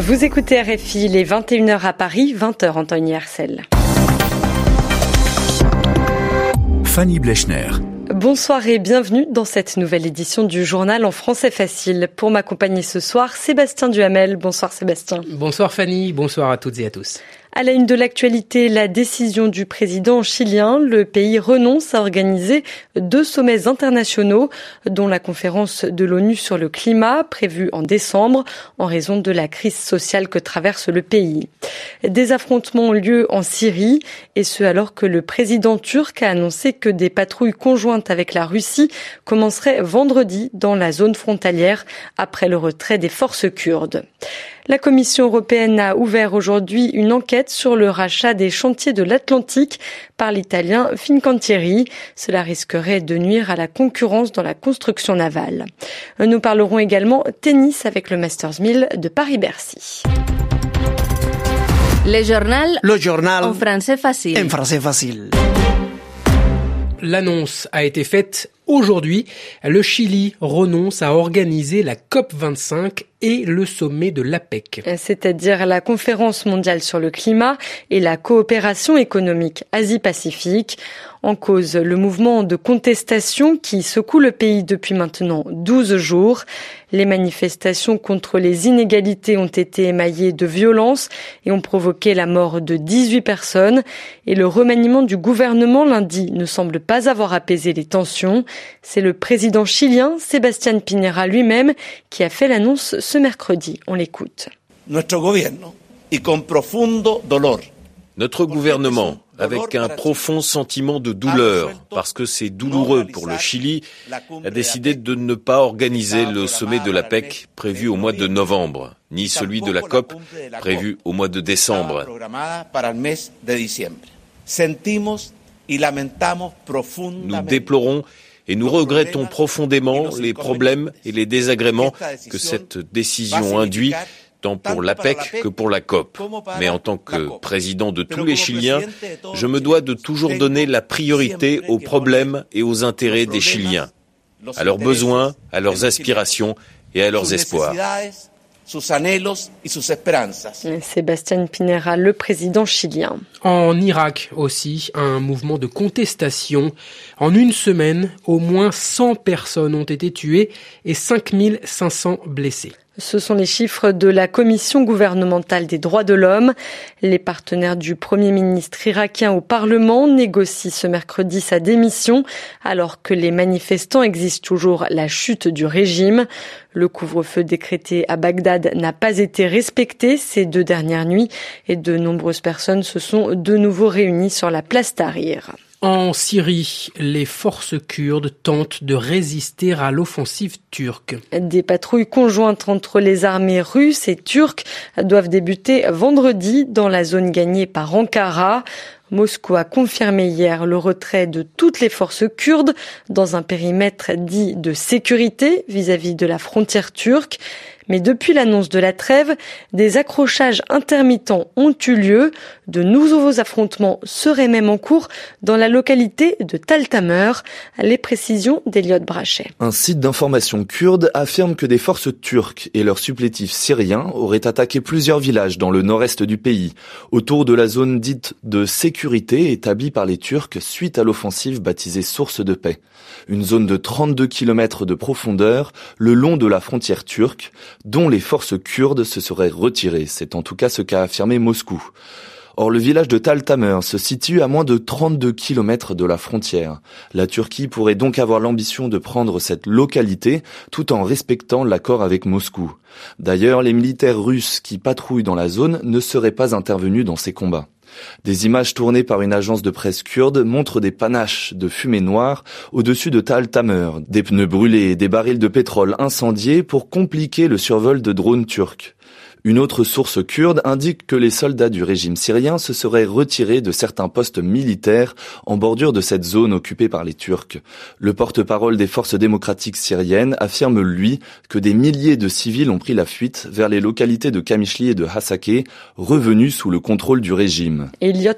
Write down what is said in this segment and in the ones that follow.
Vous écoutez RFI, les 21h à Paris, 20h en temps universel. Fanny Blechner. Bonsoir et bienvenue dans cette nouvelle édition du journal en français facile. Pour m'accompagner ce soir, Sébastien Duhamel. Bonsoir Sébastien. Bonsoir Fanny, bonsoir à toutes et à tous. À la une de l'actualité, la décision du président chilien. Le pays renonce à organiser deux sommets internationaux, dont la conférence de l'ONU sur le climat, prévue en décembre, en raison de la crise sociale que traverse le pays. Des affrontements ont lieu en Syrie, et ce alors que le président turc a annoncé que des patrouilles conjointes avec la Russie commenceraient vendredi dans la zone frontalière après le retrait des forces kurdes. La Commission européenne a ouvert aujourd'hui une enquête sur le rachat des chantiers de l'Atlantique par l'italien Fincantieri. Cela risquerait de nuire à la concurrence dans la construction navale. Nous parlerons également tennis avec le Masters 1000 de Paris-Bercy. Le journal. Le journal. En français facile. En français facile. L'annonce a été faite aujourd'hui. Le Chili renonce à organiser la COP25 et le sommet de l'APEC. C'est-à-dire la conférence mondiale sur le climat et la coopération économique Asie-Pacifique. En cause, le mouvement de contestation qui secoue le pays depuis maintenant 12 jours. Les manifestations contre les inégalités ont été émaillées de violence et ont provoqué la mort de 18 personnes. Et le remaniement du gouvernement lundi ne semble pas avoir apaisé les tensions. C'est le président chilien, Sébastien Pinera lui-même, qui a fait l'annonce ce mercredi. On l'écoute. Notre gouvernement, et con profundo dolor, notre gouvernement, avec un profond sentiment de douleur, parce que c'est douloureux pour le Chili, a décidé de ne pas organiser le sommet de la PEC prévu au mois de novembre, ni celui de la COP prévu au mois de décembre. Nous déplorons et nous regrettons profondément les problèmes et les désagréments que cette décision induit tant pour l'APEC que pour la COP. Mais en tant que président de tous les Chiliens, je me dois de toujours donner la priorité aux problèmes et aux intérêts des Chiliens, à leurs besoins, à leurs aspirations et à leurs espoirs. Sébastien Pinera, le président chilien. En Irak aussi, un mouvement de contestation. En une semaine, au moins 100 personnes ont été tuées et 5500 blessées. Ce sont les chiffres de la Commission gouvernementale des droits de l'homme. Les partenaires du Premier ministre irakien au Parlement négocient ce mercredi sa démission alors que les manifestants exigent toujours la chute du régime. Le couvre-feu décrété à Bagdad n'a pas été respecté ces deux dernières nuits et de nombreuses personnes se sont de nouveau réunies sur la place Tahrir. En Syrie, les forces kurdes tentent de résister à l'offensive turque. Des patrouilles conjointes entre les armées russes et turques doivent débuter vendredi dans la zone gagnée par Ankara. Moscou a confirmé hier le retrait de toutes les forces kurdes dans un périmètre dit de sécurité vis-à-vis -vis de la frontière turque. Mais depuis l'annonce de la trêve, des accrochages intermittents ont eu lieu. De nouveaux affrontements seraient même en cours dans la localité de Taltamer. Les précisions d'Eliott Brachet. Un site d'information kurde affirme que des forces turques et leurs supplétifs syriens auraient attaqué plusieurs villages dans le nord-est du pays, autour de la zone dite de sécurité établie par les Turcs suite à l'offensive baptisée Source de paix. Une zone de 32 km de profondeur le long de la frontière turque, dont les forces kurdes se seraient retirées. C'est en tout cas ce qu'a affirmé Moscou. Or, le village de Taltamer se situe à moins de 32 km de la frontière. La Turquie pourrait donc avoir l'ambition de prendre cette localité tout en respectant l'accord avec Moscou. D'ailleurs, les militaires russes qui patrouillent dans la zone ne seraient pas intervenus dans ces combats. Des images tournées par une agence de presse kurde montrent des panaches de fumée noire au-dessus de Tal Tamer, des pneus brûlés et des barils de pétrole incendiés pour compliquer le survol de drones turcs. Une autre source kurde indique que les soldats du régime syrien se seraient retirés de certains postes militaires en bordure de cette zone occupée par les Turcs. Le porte-parole des forces démocratiques syriennes affirme, lui, que des milliers de civils ont pris la fuite vers les localités de Kamishli et de Hasake, revenus sous le contrôle du régime. Elliot.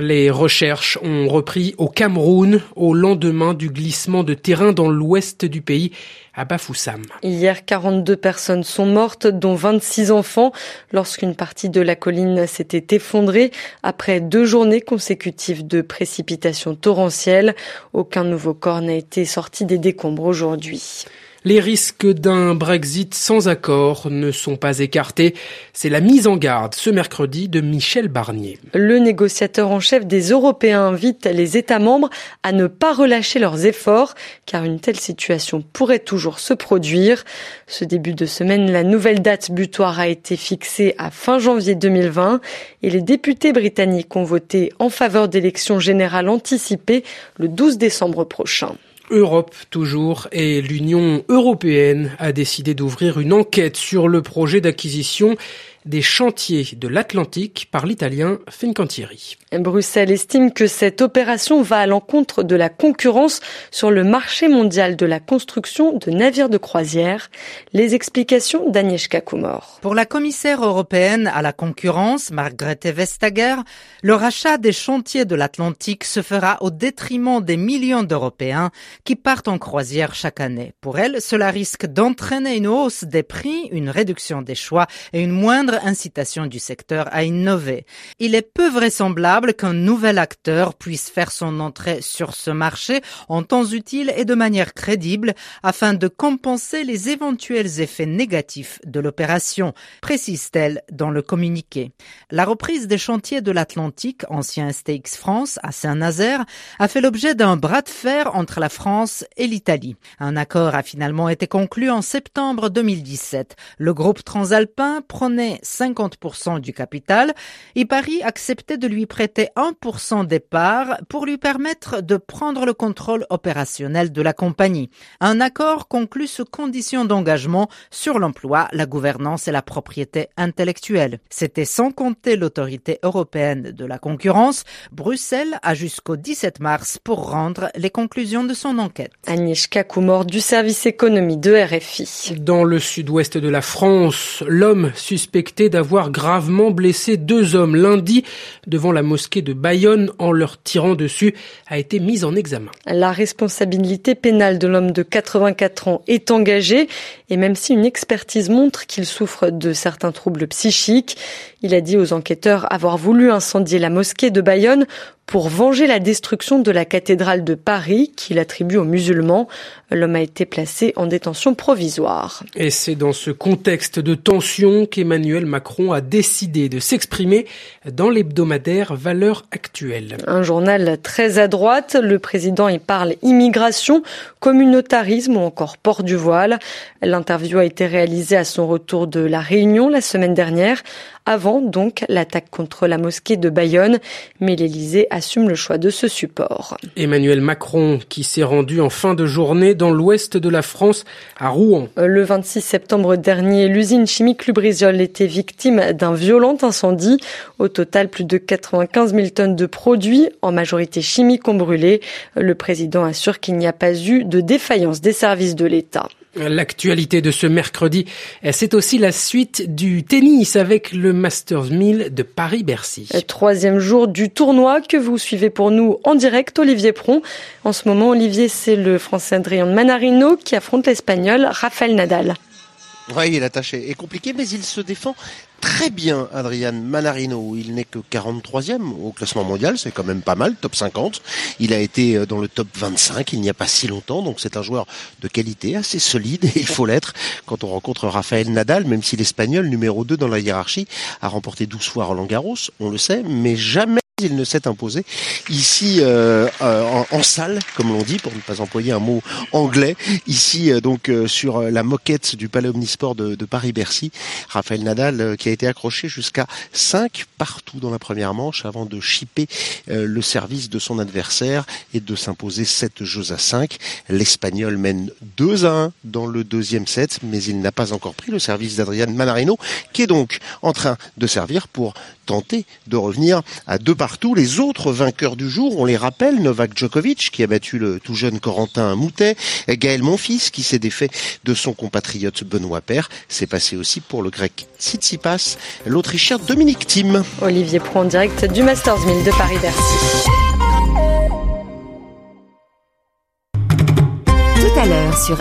Les recherches ont repris au Cameroun au lendemain du glissement de terrain dans l'ouest du pays à Bafoussam. Hier, 42 personnes sont mortes, dont 26 enfants, lorsqu'une partie de la colline s'était effondrée après deux journées consécutives de précipitations torrentielles. Aucun nouveau corps n'a été sorti des décombres aujourd'hui. Les risques d'un Brexit sans accord ne sont pas écartés. C'est la mise en garde ce mercredi de Michel Barnier. Le négociateur en chef des Européens invite les États membres à ne pas relâcher leurs efforts, car une telle situation pourrait toujours se produire. Ce début de semaine, la nouvelle date butoir a été fixée à fin janvier 2020 et les députés britanniques ont voté en faveur d'élections générales anticipées le 12 décembre prochain. Europe toujours et l'Union européenne a décidé d'ouvrir une enquête sur le projet d'acquisition des chantiers de l'Atlantique par l'italien Fincantieri. Bruxelles estime que cette opération va à l'encontre de la concurrence sur le marché mondial de la construction de navires de croisière. Les explications d'Agnieszka Kumor. Pour la commissaire européenne à la concurrence, Margrethe Vestager, le rachat des chantiers de l'Atlantique se fera au détriment des millions d'Européens qui partent en croisière chaque année. Pour elle, cela risque d'entraîner une hausse des prix, une réduction des choix et une moindre incitation du secteur à innover. Il est peu vraisemblable qu'un nouvel acteur puisse faire son entrée sur ce marché en temps utile et de manière crédible afin de compenser les éventuels effets négatifs de l'opération, précise-t-elle dans le communiqué. La reprise des chantiers de l'Atlantique, ancien STX France, à Saint-Nazaire, a fait l'objet d'un bras de fer entre la France et l'Italie. Un accord a finalement été conclu en septembre 2017. Le groupe transalpin prenait 50% du capital et Paris acceptait de lui prêter 1% des parts pour lui permettre de prendre le contrôle opérationnel de la compagnie. Un accord conclu sous conditions d'engagement sur l'emploi, la gouvernance et la propriété intellectuelle. C'était sans compter l'autorité européenne de la concurrence. Bruxelles a jusqu'au 17 mars pour rendre les conclusions de son enquête. Agnieszka Kumor du service économie de RFI. Dans le sud-ouest de la France, l'homme suspecté d'avoir gravement blessé deux hommes lundi devant la mosquée de Bayonne en leur tirant dessus a été mise en examen. La responsabilité pénale de l'homme de 84 ans est engagée et même si une expertise montre qu'il souffre de certains troubles psychiques, il a dit aux enquêteurs avoir voulu incendier la mosquée de Bayonne pour venger la destruction de la cathédrale de Paris qu'il attribue aux musulmans. L'homme a été placé en détention provisoire. Et c'est dans ce contexte de tension qu'Emmanuel Macron a décidé de s'exprimer dans l'hebdomadaire Valeurs actuelles. Un journal très à droite, le président y parle immigration, communautarisme ou encore port du voile. L'interview a été réalisée à son retour de la Réunion la semaine dernière avant donc l'attaque contre la mosquée de Bayonne, mais l'Élysée assume le choix de ce support. Emmanuel Macron qui s'est rendu en fin de journée dans l'ouest de la France à Rouen. Le 26 septembre dernier, l'usine chimique Lubrizol était victime d'un violent incendie. Au total, plus de 95 000 tonnes de produits, en majorité chimiques, ont brûlé. Le président assure qu'il n'y a pas eu de défaillance des services de l'État. L'actualité de ce mercredi, c'est aussi la suite du tennis avec le Masters 1000 de Paris-Bercy. Troisième jour du tournoi que vous suivez pour nous en direct, Olivier Pron. En ce moment, Olivier, c'est le Français Adrien Manarino qui affronte l'Espagnol Rafael Nadal. Oui, tâche est compliquée, mais il se défend très bien, Adrian Manarino. Il n'est que 43e au classement mondial, c'est quand même pas mal, top 50. Il a été euh, dans le top 25 il n'y a pas si longtemps, donc c'est un joueur de qualité assez solide, et il faut l'être quand on rencontre Rafael Nadal, même si l'Espagnol, numéro 2 dans la hiérarchie, a remporté 12 fois Roland Garros, on le sait, mais jamais il ne s'est imposé ici euh, euh, en, salle, comme l'on dit, pour ne pas employer un mot anglais. Ici, euh, donc, sur la moquette du Palais Omnisport de, Paris-Bercy, Raphaël Nadal qui a été accroché jusqu'à 5 partout dans la première manche avant de chipper le service de son adversaire et de s'imposer 7 jeux à 5. L'Espagnol mène 2 à 1 dans le deuxième set, mais il n'a pas encore pris le service d'Adrian Manarino, qui est donc en train de servir pour tenter de revenir à deux partout. Les autres vainqueurs du jour, on les rappelle, Novak Djokovic qui a battu le tout jeune Corentin Moutet, Gaël Monfils qui s'est défait de son compatriote Benoît Père. C'est passé aussi pour le grec Tsitsipas, l'Autrichien Dominique Thiem. Olivier Pro en direct du Masters 1000 de Paris-Bercy. Tout à l'heure sur